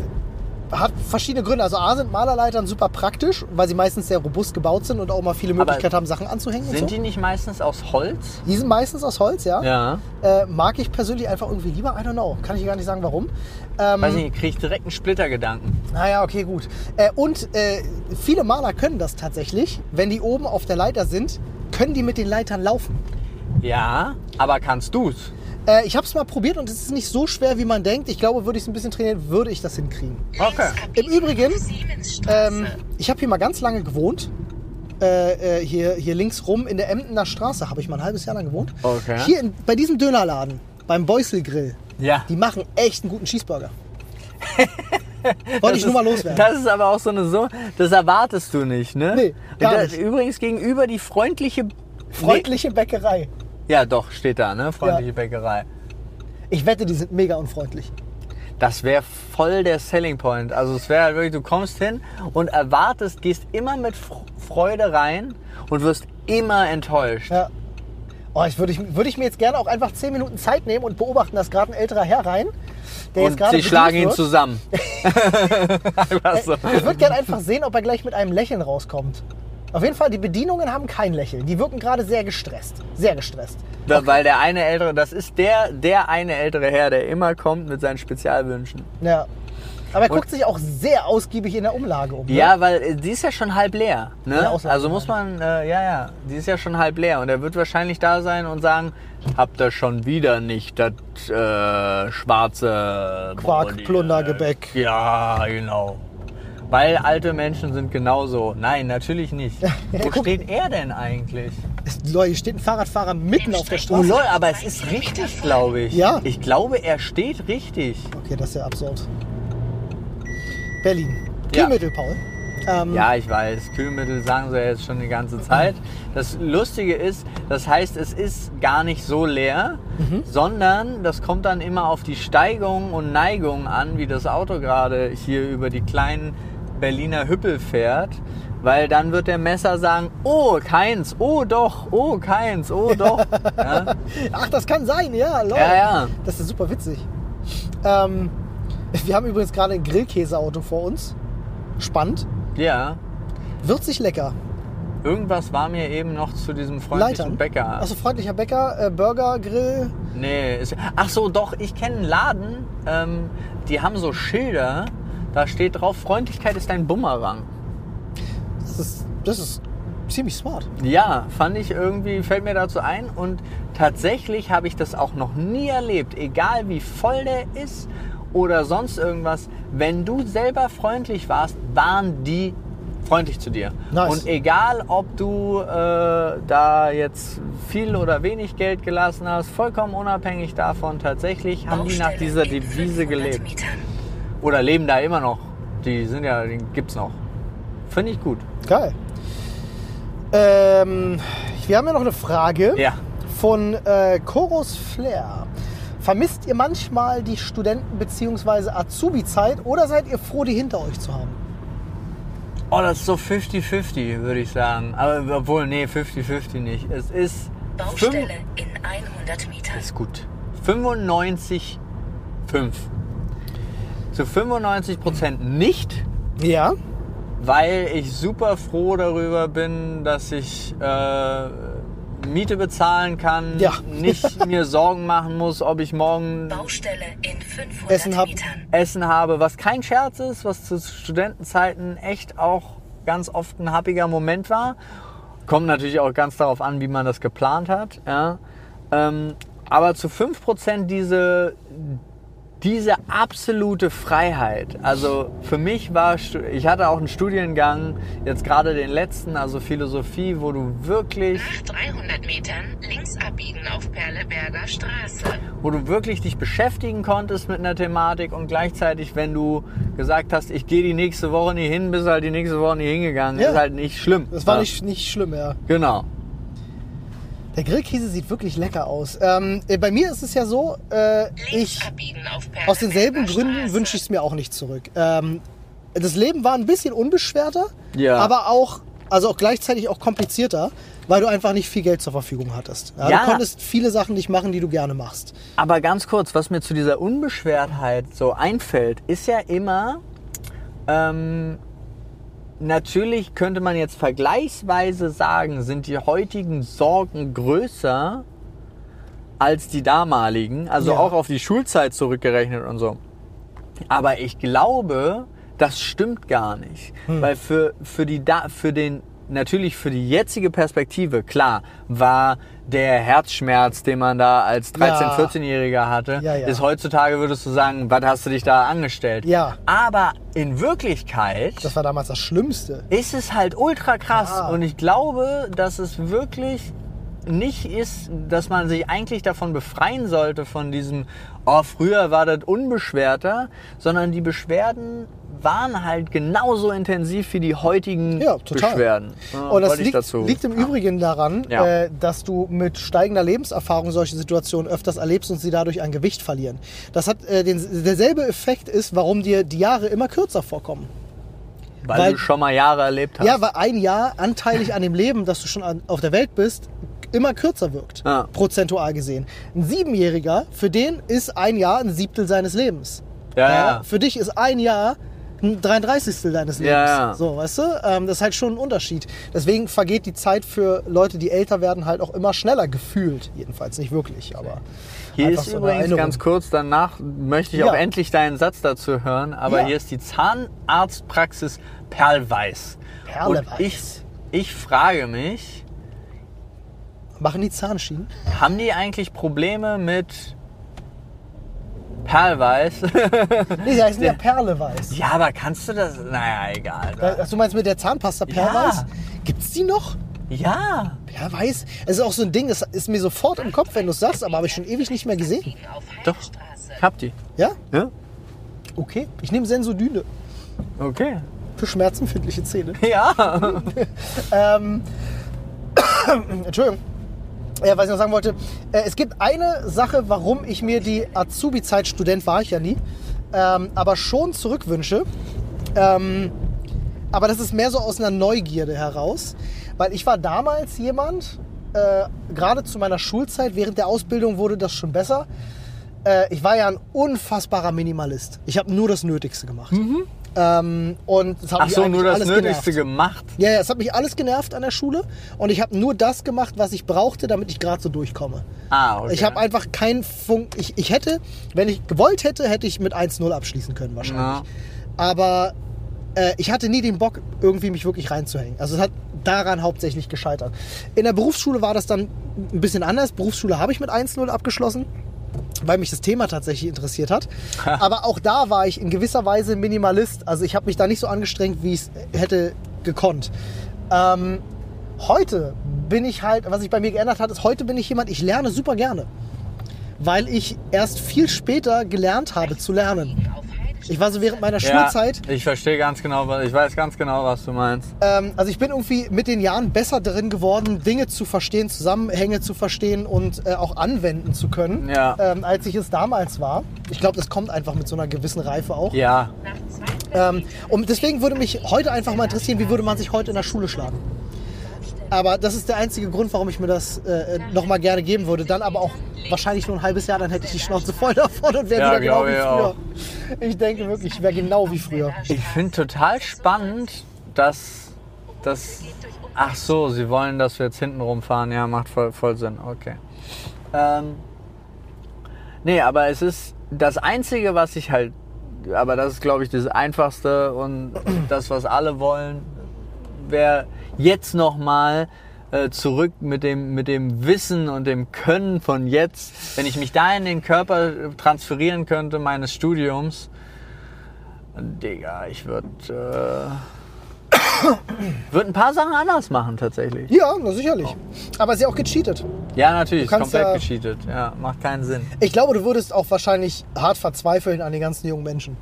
hat verschiedene Gründe. Also A sind Malerleitern super praktisch, weil sie meistens sehr robust gebaut sind und auch mal viele Möglichkeiten haben, Sachen anzuhängen. Sind und so. die nicht meistens aus Holz? die sind meistens aus Holz, ja. Ja. Äh, mag ich persönlich einfach irgendwie lieber. I don't know. Kann ich gar nicht sagen, warum. Ähm, Weiß nicht, kriege ich direkt einen Splittergedanken. Naja, okay, gut. Äh, und äh, viele Maler können das tatsächlich. Wenn die oben auf der Leiter sind, können die mit den Leitern laufen. Ja, aber kannst du's? Äh, ich habe es mal probiert und es ist nicht so schwer, wie man denkt. Ich glaube, würde ich es ein bisschen trainieren, würde ich das hinkriegen. Okay. Im Übrigen. Ähm, ich habe hier mal ganz lange gewohnt. Äh, äh, hier, hier links rum in der Emdener Straße habe ich mal ein halbes Jahr lang gewohnt. Okay. Hier in, bei diesem Dönerladen, beim Beusel Grill, Ja. die machen echt einen guten Cheeseburger. Wollte ich Das nur mal ist- loswerden. Das ist aber auch so eine so, das erwartest du nicht, ne? Nee, gar Da- nicht. Übrigens gegenüber die freundliche Freundliche Bäckerei. Ja, doch, steht da, ne? Freundliche Ja. Bäckerei. Ich wette, die sind mega unfreundlich. Das wäre voll der Selling Point. Also es wäre halt wirklich, du kommst hin und erwartest, gehst immer mit Fr- Freude rein und wirst immer enttäuscht. Ja. Oh, ich würde ich, würde ich mir jetzt gerne auch einfach 10 Minuten Zeit nehmen und beobachten, dass gerade ein älterer Herr rein, der jetzt Und gerade sie schlagen ihn wird. zusammen. So. Ich würde gerne einfach sehen, ob er gleich mit einem Lächeln rauskommt. Auf jeden Fall, die Bedienungen haben kein Lächeln. Die wirken gerade sehr gestresst. Sehr gestresst. Da- Weil der eine ältere, das ist der, der eine ältere Herr, der immer kommt mit seinen Spezialwünschen. Ja. Aber er Und- guckt sich auch sehr ausgiebig in der Umlage um. ne? Ja, weil äh, die ist ja schon halb leer. Ne? Also muss man, äh, ja, ja, die ist ja schon halb leer. Und er wird wahrscheinlich da sein und sagen, habt ihr schon wieder nicht das äh, schwarze Quark, Brot, Plundergebäck. Ja, genau. Weil alte Menschen sind genauso. Nein, natürlich nicht. Wo steht er denn eigentlich? Leute, hier steht ein Fahrradfahrer mitten auf der Oh Straße. lol, aber es ist richtig, glaube ich. Ja. Ich glaube, er steht richtig. Okay, das ist ja absurd. Berlin. Ja. Kühlmittel, Paul. Ähm, Ja, ich weiß. Kühlmittel sagen sie ja jetzt schon die ganze Zeit. Das Lustige ist, das heißt, es ist gar nicht so leer, Mhm. sondern das kommt dann immer auf die Steigung und Neigung an, wie das Auto gerade hier über die kleinen Berliner Hüppel fährt. Weil dann wird der Messer sagen, oh, keins, oh doch, oh, keins, oh doch. Ja, Ach, das kann sein, ja, Leute. ja. ja. Das ist super witzig. Ähm, wir haben übrigens gerade ein Grillkäseauto vor uns. Spannend. ja. Würzig lecker. Irgendwas war mir eben noch zu diesem freundlichen Leitern. Bäcker. Achso, freundlicher Bäcker, äh, Burger, Grill. Nee, ist, ach so, doch, ich kenne einen Laden, ähm, die haben so Schilder, da steht drauf, Freundlichkeit ist ein Bumerang. Das ist, das ist ziemlich smart. Ja, fand ich irgendwie, fällt mir dazu ein und tatsächlich habe ich das auch noch nie erlebt, egal wie voll der ist oder sonst irgendwas, wenn du selber freundlich warst, waren die freundlich zu dir. Nice. Und egal, ob du äh, da jetzt viel oder wenig Geld gelassen hast, vollkommen unabhängig davon, tatsächlich haben die nach dieser Devise 500 gelebt. Metern. Oder leben da immer noch. Die sind ja, die gibt's noch. Finde ich gut. Geil. Ähm, wir haben ja noch eine Frage Ja. von äh, Chorus Flair. Vermisst ihr manchmal die Studenten- bzw. Azubi-Zeit oder seid ihr froh, die hinter euch zu haben? Oh, das ist so 50-50, würde ich sagen. Aber obwohl, nee, 50-50 nicht. Es ist. Baustelle fünf- in 100 Metern. Ist gut. 95, 5. Zu 95 Prozent nicht, Ja. weil ich super froh darüber bin, dass ich äh, Miete bezahlen kann, Ja. nicht mir Sorgen machen muss, ob ich morgen Baustelle in 500 Essen hab-. Essen habe, was kein Scherz ist, was zu Studentenzeiten echt auch ganz oft ein happiger Moment war. Kommt natürlich auch ganz darauf an, wie man das geplant hat. Ja. Ähm, aber zu 5% diese, diese absolute Freiheit. Also für mich war, ich hatte auch einen Studiengang, jetzt gerade den letzten, also Philosophie, wo du wirklich Nach 300 Metern links abbiegen auf Perleberger Straße. wo du wirklich dich beschäftigen konntest mit einer Thematik und gleichzeitig, wenn du gesagt hast, ich gehe die nächste Woche nie hin, bist halt die nächste Woche nie hingegangen, Ja. ist halt nicht schlimm. Das war Ja. nicht, nicht schlimm, ja. Genau. Der Grillkäse sieht wirklich lecker aus. Ähm, äh, bei mir ist es ja so, äh, ich aus denselben Gründen wünsche ich es mir auch nicht zurück. Ähm, das Leben war ein bisschen unbeschwerter, Ja. aber auch, also auch gleichzeitig auch komplizierter, weil du einfach nicht viel Geld zur Verfügung hattest. Ja, Ja. Du konntest viele Sachen nicht machen, die du gerne machst. Aber ganz kurz, was mir zu dieser Unbeschwertheit so einfällt, ist ja immer, ähm, natürlich könnte man jetzt vergleichsweise sagen, sind die heutigen Sorgen größer als die damaligen, also Ja. auch auf die Schulzeit zurückgerechnet und so. Aber ich glaube, das stimmt gar nicht. Weil für, für, die, da- für den, natürlich für die jetzige Perspektive, klar, war der Herzschmerz, den man da als 13-, Ja. 14-Jähriger hatte, Ja, ja. ist heutzutage, würdest du sagen, was hast du dich da angestellt? Ja. Aber in Wirklichkeit Das war damals das Schlimmste. ist es halt ultra krass. Und ich glaube, dass es wirklich nicht ist, dass man sich eigentlich davon befreien sollte, von diesem, oh, früher war das unbeschwerter, sondern die Beschwerden waren halt genauso intensiv wie die heutigen Ja, total. Beschwerden. Ja, Und das liegt, liegt im Übrigen daran, Ja. äh, dass du mit steigender Lebenserfahrung solche Situationen öfters erlebst und sie dadurch an Gewicht verlieren. Das hat äh, den, derselbe Effekt ist, warum dir die Jahre immer kürzer vorkommen. weil, weil- du schon mal Jahre erlebt hast. Ja, weil ein Jahr anteilig an dem Leben, das du schon an, auf der Welt bist, immer kürzer wirkt. Ja. Prozentual gesehen. Ein Siebenjähriger, für den ist ein Jahr ein Siebtel seines Lebens. Ja, ja. Für dich ist ein Jahr ein 33. deines Lebens. Ja, ja. So, weißt du? Ähm, das ist halt schon ein Unterschied. Deswegen vergeht die Zeit für Leute, die älter werden, halt auch immer schneller gefühlt. Jedenfalls nicht wirklich, aber. Hier ist so übrigens ganz kurz, danach möchte ich Ja. auch endlich deinen Satz dazu hören, aber hier ist die Zahnarztpraxis Perlweiß. Perlweiß. Und ich, ich frage mich, Machen die Zahnschienen? haben die eigentlich Probleme mit Perlweiß? Nee, sie heißen ja Perleweiß. ja, aber kannst du das? Naja, egal. Ach, du meinst mit der Zahnpasta Perlweiß? Gibt's die noch? Ja. Perlweiß? Es ist auch so ein Ding, das ist mir sofort im Kopf, wenn du es sagst, aber habe ich schon ewig nicht mehr gesehen. Doch, ich hab die. Ja? Ja? Okay. Ich nehme Sensodyne Okay. für schmerzempfindliche Zähne. Ja. Ähm, Entschuldigung. Ja, was ich noch sagen wollte, äh, es gibt eine Sache, warum ich mir die Azubi-Zeit, Student war ich ja nie, ähm, aber schon zurückwünsche. Ähm, aber das ist mehr so aus einer Neugierde heraus, weil ich war damals jemand, äh, gerade zu meiner Schulzeit, während der Ausbildung wurde das schon besser. Äh, ich war ja ein unfassbarer Minimalist. Ich habe nur das Nötigste gemacht. Ähm, und das hat Ach so, nur das Nötigste genervt. gemacht. Ja, ja, es hat mich alles genervt an der Schule und ich habe nur das gemacht, was ich brauchte, damit ich gerade so durchkomme. Ah, okay. Ich habe einfach keinen Funk. Ich, ich hätte, wenn ich gewollt hätte, hätte ich mit 1-0 abschließen können wahrscheinlich. Ja. Aber äh, ich hatte nie den Bock, irgendwie mich wirklich reinzuhängen. Also es hat daran hauptsächlich gescheitert. In der Berufsschule war das dann ein bisschen anders. Berufsschule habe ich mit 1-0 abgeschlossen weil mich das Thema tatsächlich interessiert hat. Aber auch da war ich in gewisser Weise Minimalist. Also ich habe mich da nicht so angestrengt, wie ich es hätte gekonnt. Ähm, heute bin ich halt, was sich bei mir geändert hat, ist, heute bin ich jemand, ich lerne super gerne. Weil ich erst viel später gelernt habe zu lernen. Ich war so während meiner ja, Schulzeit, ich verstehe ganz genau, was- ich weiß ganz genau, was du meinst. ähm, also ich bin irgendwie mit den Jahren besser darin geworden, Dinge zu verstehen, Zusammenhänge zu verstehen und äh, auch anwenden zu können, Ja. ähm, als ich es damals war. Ich glaube, das kommt einfach mit so einer gewissen Reife auch. Ja, Ähm, und deswegen würde mich heute einfach mal interessieren, wie würde man sich heute in der Schule schlagen? Aber das ist der einzige Grund, warum ich mir das äh, nochmal gerne geben würde. Dann aber auch wahrscheinlich nur ein halbes Jahr, dann hätte ich die Schnauze voll davon und wäre Ja, wieder genau glaube wie ich früher. auch. Ich denke wirklich, ich wäre genau wie früher. ich finde total spannend, dass das. Ach so, sie wollen, dass wir jetzt hinten rumfahren. Ja, macht voll, voll Sinn. Okay. Ähm, nee, aber es ist das Einzige, was ich halt. Aber das ist, glaube ich, das Einfachste und das, was alle wollen, wäre jetzt nochmal äh, zurück mit dem, mit dem Wissen und dem Können von jetzt, wenn ich mich da in den Körper transferieren könnte meines Studiums, Digga, ich würde äh, würd ein paar Sachen anders machen tatsächlich. Ja, sicherlich. Aber sie auch gecheatet. Ja, natürlich, komplett ja- gecheatet. Ja, macht keinen Sinn. Ich glaube, du würdest auch wahrscheinlich hart verzweifeln an den ganzen jungen Menschen.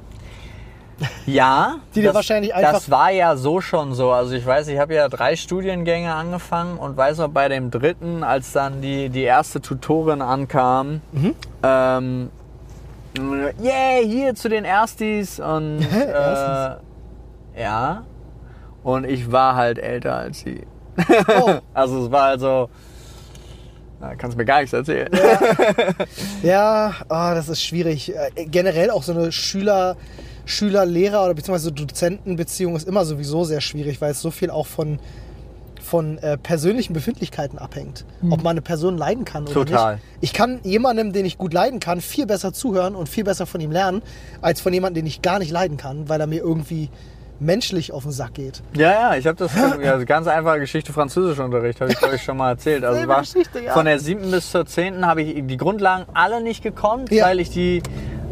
Ja. Die dir das, wahrscheinlich einfach- Das war ja so schon so. Also ich weiß, ich habe ja drei Studiengänge angefangen und weiß noch bei dem dritten, als dann die, die erste Tutorin ankam, Mhm. ähm, yeah, hier zu den Erstis und äh, ja. Und ich war halt älter als sie. Oh, Also es war also, na, kannst mir gar nichts erzählen. ja, ah, das ist schwierig. Äh, Generell auch so eine Schüler, Schüler-Lehrer oder beziehungsweise Dozentenbeziehung ist immer sowieso sehr schwierig, weil es so viel auch von, von äh, persönlichen Befindlichkeiten abhängt. Ob man eine Person leiden kann oder Mhm. Total. nicht. Ich kann jemandem, den ich gut leiden kann, viel besser zuhören und viel besser von ihm lernen, als von jemandem, den ich gar nicht leiden kann, weil er mir irgendwie menschlich auf den Sack geht. Ja, ja, ich habe das ja, ganz einfache Geschichte Französischunterricht, habe ich ich schon mal erzählt. Also war ja. von der siebten bis zur zehnten habe ich die Grundlagen alle nicht gekonnt, Ja. weil ich die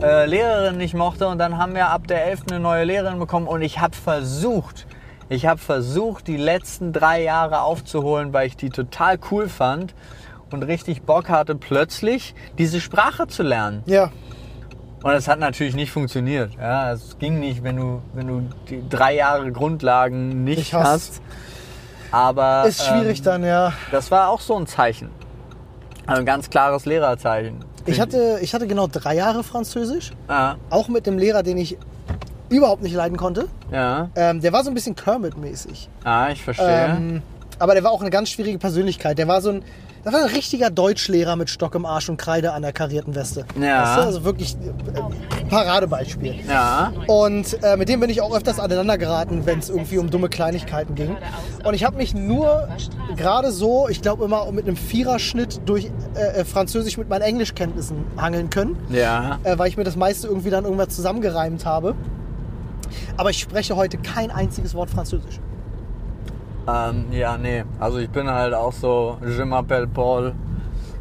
äh, Lehrerin nicht mochte und dann haben wir ab der elften eine neue Lehrerin bekommen und ich habe versucht, ich habe versucht, die letzten drei Jahre aufzuholen, weil ich die total cool fand und richtig Bock hatte, plötzlich diese Sprache zu lernen. Ja, Und es hat natürlich nicht funktioniert. Ja, es ging nicht, wenn du, wenn du die drei Jahre Grundlagen nicht, Nicht hast. hast. Aber ist schwierig ähm, dann, ja. Das war auch so ein Zeichen. Also ein ganz klares Lehrerzeichen. Ich hatte, ich hatte genau drei Jahre Französisch, Ja, auch mit dem Lehrer, den ich überhaupt nicht leiden konnte. ja, Ähm, der war so ein bisschen Kermit-mäßig. ja, ich verstehe. Ähm, aber der war auch eine ganz schwierige Persönlichkeit. Der war so ein, das war ein richtiger Deutschlehrer mit Stock im Arsch und Kreide an der karierten Weste. Ja. Weißt du? Also wirklich äh, Paradebeispiel. ja, Und äh, mit dem bin ich auch öfters aneinander geraten, wenn es irgendwie um dumme Kleinigkeiten ging. Und ich habe mich nur gerade so, ich glaube immer mit einem Viererschnitt durch äh, äh, Französisch mit meinen Englischkenntnissen hangeln können, ja. äh, weil ich mir das meiste irgendwie dann irgendwas zusammengereimt habe. Aber ich spreche heute kein einziges Wort Französisch. Ähm, ja, nee. Also ich bin halt auch so, je m'appelle Paul.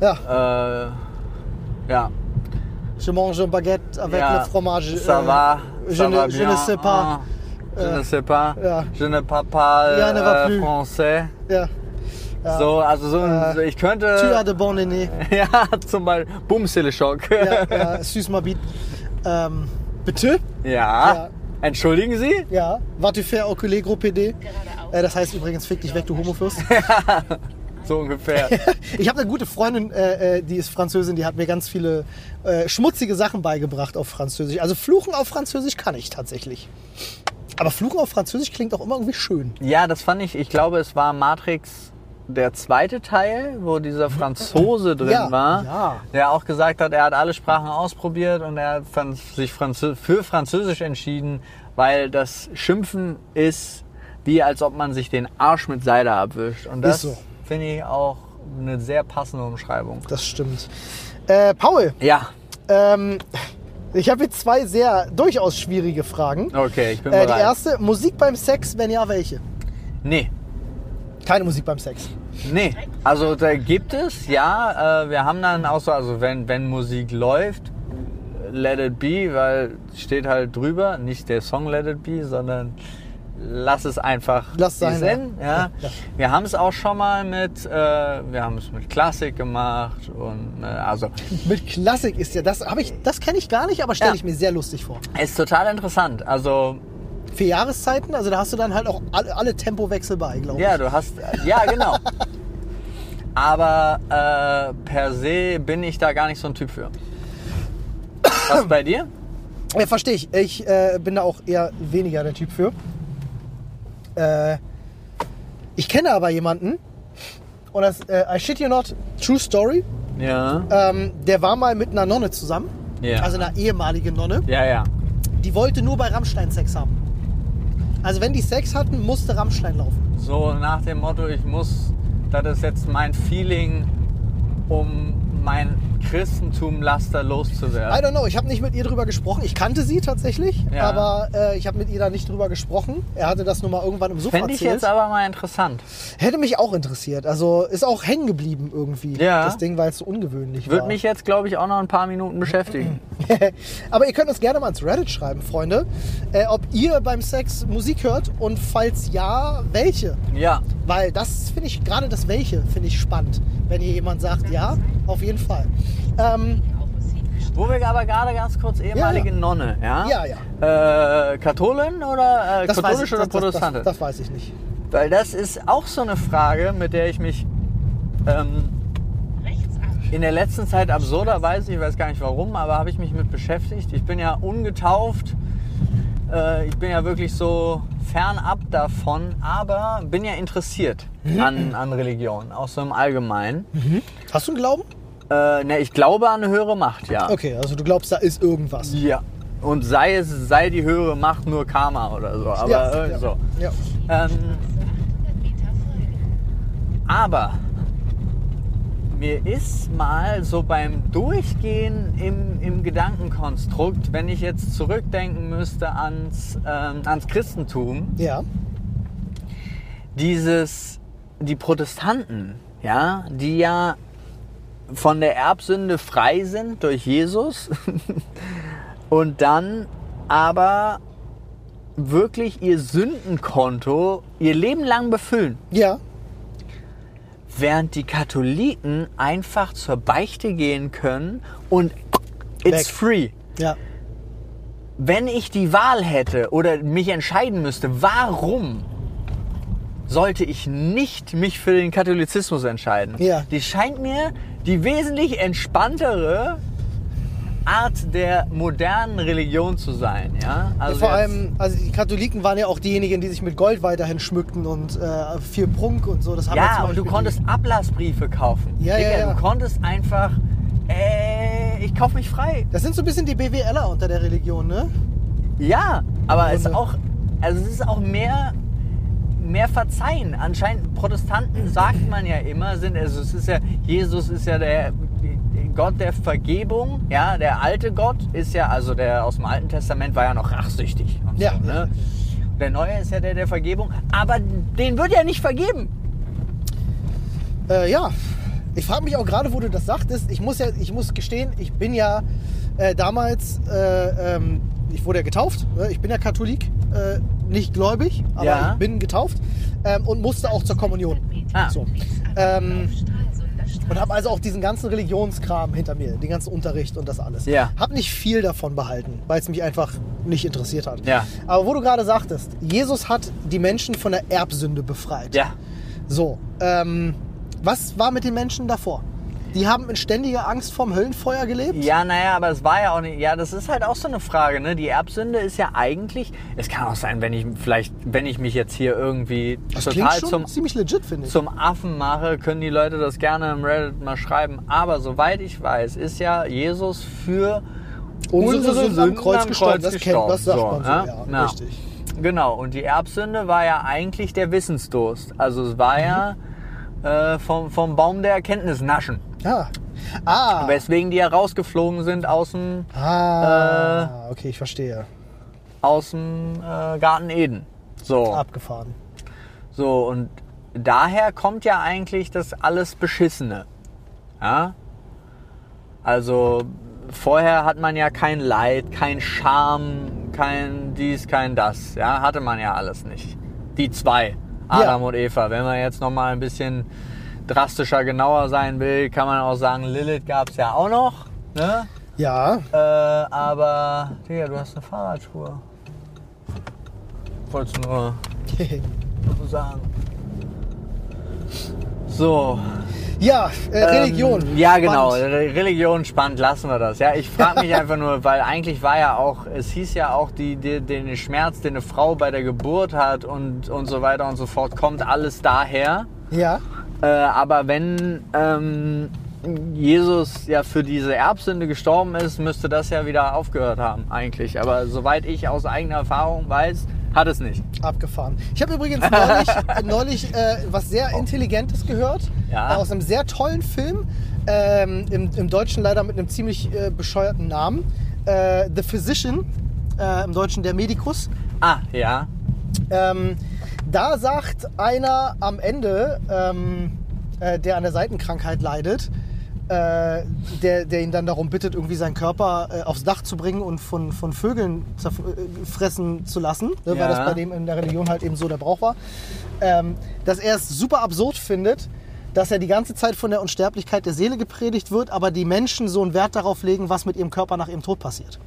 Ja, Äh, ja. je mange un baguette avec ja. le fromage. Ça euh, va. Je, ça ne, va je bien. ne sais pas. Ah, je Äh, ne sais pas. ja. Je ne parle pas Ja, ne va äh, plus. français. Ja. Ja. So, also so, Äh, ich könnte. Tu as de bon nez. Ja, zum Beispiel. Boom, Schock. Ja, ja, süß mal biet. Ähm, bitte? Ja. Ja. Entschuldigen Sie? Ja. Was tu fais au Gros PD? Äh, das heißt übrigens, fick dich weg, du Homofürst. So ungefähr. Ich habe eine gute Freundin, äh, äh, die ist Französin, die hat mir ganz viele äh, schmutzige Sachen beigebracht auf Französisch. Also Fluchen auf Französisch kann ich tatsächlich. Aber Fluchen auf Französisch klingt auch immer irgendwie schön. ja, das fand ich, ich glaube, es war Matrix der zweite Teil, wo dieser Franzose drin Ja, war, ja. der auch gesagt hat, er hat alle Sprachen ausprobiert und er hat sich Franzö für Französisch entschieden, weil das Schimpfen ist wie als ob man sich den Arsch mit Seide abwischt. Und das so. finde ich auch eine sehr passende Umschreibung. Das stimmt. Äh, Paul, Ja, ähm, ich habe jetzt zwei sehr durchaus schwierige Fragen. okay, ich bin Äh, die bereit. erste, Musik beim Sex, wenn ja, welche? Nee, Keine Musik beim Sex. Nee, also da gibt es, ja. Äh, wir haben dann auch so, also wenn, wenn Musik läuft, let it be, weil steht halt drüber, nicht der Song let it be, sondern lass es einfach Lass sein, ja. Ja. Wir haben es auch schon mal mit, äh, wir haben es mit Klassik gemacht und äh, also Mit Klassik ist ja das, habe ich, das kenne ich gar nicht, aber stelle Ja. ich mir sehr lustig vor. ist total interessant. Also Für Jahreszeiten, also da hast du dann halt auch alle, alle Tempowechsel bei, glaube ich. Ja, du hast. Ja, genau. Aber äh, per se bin ich da gar nicht so ein Typ für. Was bei dir? Ja, verstehe ich. Ich äh, bin da auch eher weniger der Typ für. Äh, ich kenne aber jemanden, und das, äh, I shit you not, true story, Ja. ähm, der war mal mit einer Nonne zusammen, Ja. also einer ehemaligen Nonne, Ja, ja. die wollte nur bei Rammstein Sex haben. Also wenn die Sex hatten, musste Rammstein laufen. So nach dem Motto, ich muss, das ist jetzt mein Feeling, um mein Christentum-Laster I loszuwerden. don't know, ich habe nicht mit ihr drüber gesprochen. Ich kannte sie tatsächlich, Ja. aber äh, ich habe mit ihr da nicht drüber gesprochen. Er hatte das nur mal irgendwann im Sofa Fände ich erzählt. jetzt aber mal interessant. Hätte mich auch interessiert. Also ist auch hängen geblieben irgendwie, Ja. das Ding, weil es so ungewöhnlich Würde war. mich jetzt, glaube ich, auch noch ein paar Minuten beschäftigen. Aber ihr könnt uns gerne mal ins Reddit schreiben, Freunde, äh, ob ihr beim Sex Musik hört und falls ja, welche. Ja. Weil das finde ich, gerade das welche, finde ich spannend. Wenn hier jemand sagt, ja, auf jeden Fall. Ähm, Wo wir aber gerade ganz kurz ehemalige ja. Nonne, ja? Ja, ja. Äh, Katholin oder äh, Das weiß katholisch ich, oder das, das, das, das weiß ich nicht. Weil das ist auch so eine Frage, mit der ich mich ähm, in der letzten Zeit absurderweise, ich weiß gar nicht warum, aber habe ich mich mit beschäftigt. Ich bin ja ungetauft. Äh, ich bin ja wirklich so fernab davon, aber bin ja interessiert an, an Religion, auch so im Allgemeinen. Hast du einen Glauben? Äh, ne, ich glaube an eine höhere Macht, ja. Okay, also du glaubst, da ist irgendwas. Ja. Und sei es, sei die höhere Macht nur Karma oder so. Aber ja, irgendwie ja, so. Ja. Ähm, 100 Meter folgen. aber mir ist mal so beim Durchgehen im, im Gedankenkonstrukt, wenn ich jetzt zurückdenken müsste ans, ähm, ans Christentum, ja. dieses, die Protestanten, ja, die ja von der Erbsünde frei sind durch Jesus und dann aber wirklich ihr Sündenkonto ihr Leben lang befüllen. Ja. Während die Katholiken einfach zur Beichte gehen können und it's Weg. free. Ja. Wenn ich die Wahl hätte oder mich entscheiden müsste, warum sollte ich nicht mich für den Katholizismus entscheiden? Ja. Die scheint mir die wesentlich entspanntere Art der modernen Religion zu sein. Ja? Also Vor allem, also die Katholiken waren ja auch diejenigen, die sich mit Gold weiterhin schmückten und äh, viel Prunk und so. Das haben ja und du konntest Ablassbriefe kaufen. Ja, Digga, ja, ja. Du konntest einfach, äh, ich kauf mich frei. Das sind so ein bisschen die BWLer unter der Religion, ne? Ja, aber es ist auch, also es ist auch mehr, mehr Verzeihen. Anscheinend Protestanten sagt man ja immer, sind, also es ist ja, Jesus ist ja der Gott der Vergebung, ja, der alte Gott ist ja, also der aus dem Alten Testament war ja noch rachsüchtig. Und Ja. So, ne? Der neue ist ja der der Vergebung, aber den wird ja nicht vergeben. Äh, ja, ich frage mich auch gerade, wo du das sagtest. Ich muss ja, ich muss gestehen, ich bin ja äh, damals, äh, ähm, ich wurde ja getauft. Ne? Ich bin ja Katholik, äh, nicht gläubig, aber Ja. ich bin getauft ähm, und musste auch zur Kommunion. Ah. So. Ähm. Und habe also auch diesen ganzen Religionskram hinter mir, den ganzen Unterricht und das alles. Ja. Hab nicht viel davon behalten, weil es mich einfach nicht interessiert hat. Ja. Aber wo du gerade sagtest, Jesus hat die Menschen von der Erbsünde befreit. Ja. So, ähm, was war mit den Menschen davor? Die haben in ständiger Angst vorm Höllenfeuer gelebt? Ja, naja, aber es war ja auch nicht. Ja, das ist halt auch so eine Frage, ne? Die Erbsünde ist ja eigentlich. Es kann auch sein, wenn ich vielleicht, wenn ich mich jetzt hier irgendwie Das total zum, ziemlich legit, ich. zum Affen mache, können die Leute das gerne im Reddit mal schreiben. Aber soweit ich weiß, ist ja Jesus für Unsere Sünden am Kreuz gestorben. Das kennt- das sagt gestorben. man so, ja, Ja. richtig. Genau, und die Erbsünde war ja eigentlich der Wissensdurst. Also es war ja Mhm. äh, vom, vom Baum der Erkenntnis naschen. Ja. Ah. Weswegen die ja rausgeflogen sind aus dem, Äh. Ah, okay, ich verstehe. aus dem äh, Garten Eden. So. Abgefahren. So, und daher kommt ja eigentlich das alles Beschissene. Ja? Also, vorher hat man ja kein Leid, kein Scham, kein dies, kein das. Ja, hatte man ja alles nicht. Die zwei, Adam Ja. und Eva. Wenn man jetzt noch mal ein bisschen drastischer, genauer sein will, kann man auch sagen, Lilith gab es ja auch noch. Ne? Ja. Äh, aber, Digga, du hast eine Fahrradspur. Wolltest du nur so sagen. So. ja, äh, Religion. Ähm, ja, genau. Spannend. Re- Religion spannend, lassen wir das. Ja, ich frage mich einfach nur, weil eigentlich war ja auch, es hieß ja auch, die, die, den Schmerz, den eine Frau bei der Geburt hat und, und so weiter und so fort, kommt alles daher. Ja. Äh, aber wenn ähm, Jesus ja für diese Erbsünde gestorben ist, müsste das ja wieder aufgehört haben, eigentlich. Aber soweit ich aus eigener Erfahrung weiß, hat es nicht. Abgefahren. Ich habe übrigens neulich, neulich äh, was sehr Intelligentes gehört. Ja. Äh, aus einem sehr tollen Film. Ähm, im, Im Deutschen leider mit einem ziemlich äh, bescheuerten Namen. Äh, The Physician. Äh, Im Deutschen der Medikus. Ah, ja. Ähm, da sagt einer am Ende, ähm, äh, der an der Seitenkrankheit leidet, äh, der, der ihn dann darum bittet, irgendwie seinen Körper äh, aufs Dach zu bringen und von, von Vögeln äh, fressen zu lassen, ne, Ja. weil das bei dem in der Religion halt eben so der Brauch war, ähm, dass er es super absurd findet, dass ja die ganze Zeit von der Unsterblichkeit der Seele gepredigt wird, aber die Menschen so einen Wert darauf legen, was mit ihrem Körper nach ihrem Tod passiert.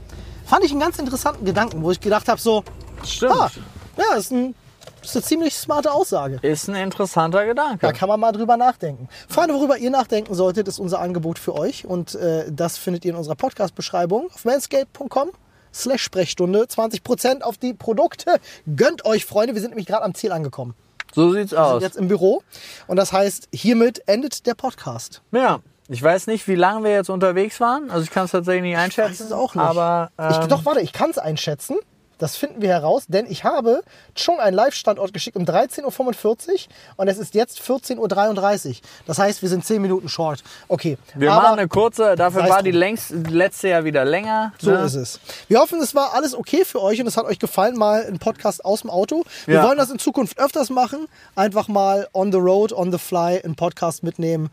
Fand ich einen ganz interessanten Gedanken, wo ich gedacht habe, so, Stimmt. ah, ja, ist, ein, ist eine ziemlich smarte Aussage. Ist ein interessanter Gedanke. Da kann man mal drüber nachdenken. Freunde, worüber ihr nachdenken solltet, ist unser Angebot für euch. Und äh, das findet ihr in unserer Podcast-Beschreibung auf manscape.com slash Sprechstunde. 20% auf die Produkte. Gönnt euch, Freunde. Wir sind nämlich gerade am Ziel angekommen. So sieht's Wir sind aus. jetzt im Büro. Und das heißt, hiermit endet der Podcast. Ja. Ich weiß nicht, wie lange wir jetzt unterwegs waren. Also ich kann es tatsächlich nicht einschätzen. Ich weiß es auch nicht. Aber ähm, ich, doch, warte, ich kann es einschätzen. Das finden wir heraus, denn ich habe Chung einen Live-Standort geschickt um 13.45 Uhr und es ist jetzt 14.33 Uhr. Das heißt, wir sind 10 Minuten short. Okay. wir aber- machen eine kurze. Dafür war die längst, letzte Jahr wieder länger. So ne? ist es. Wir hoffen, es war alles okay für euch und es hat euch gefallen, mal ein Podcast aus dem Auto. Wir Ja. wollen das in Zukunft öfters machen. Einfach mal on the road, on the fly, einen Podcast mitnehmen.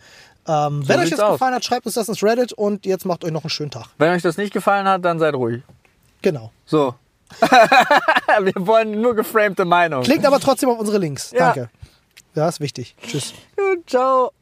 Ähm, wenn euch das aus. gefallen hat, schreibt uns das ins Reddit und jetzt macht euch noch einen schönen Tag. Wenn euch das nicht gefallen hat, dann seid ruhig. Genau. So. wir wollen nur geframte Meinung. Klickt aber trotzdem auf unsere Links. Ja. Danke. Ja, ist wichtig. Tschüss. Ciao.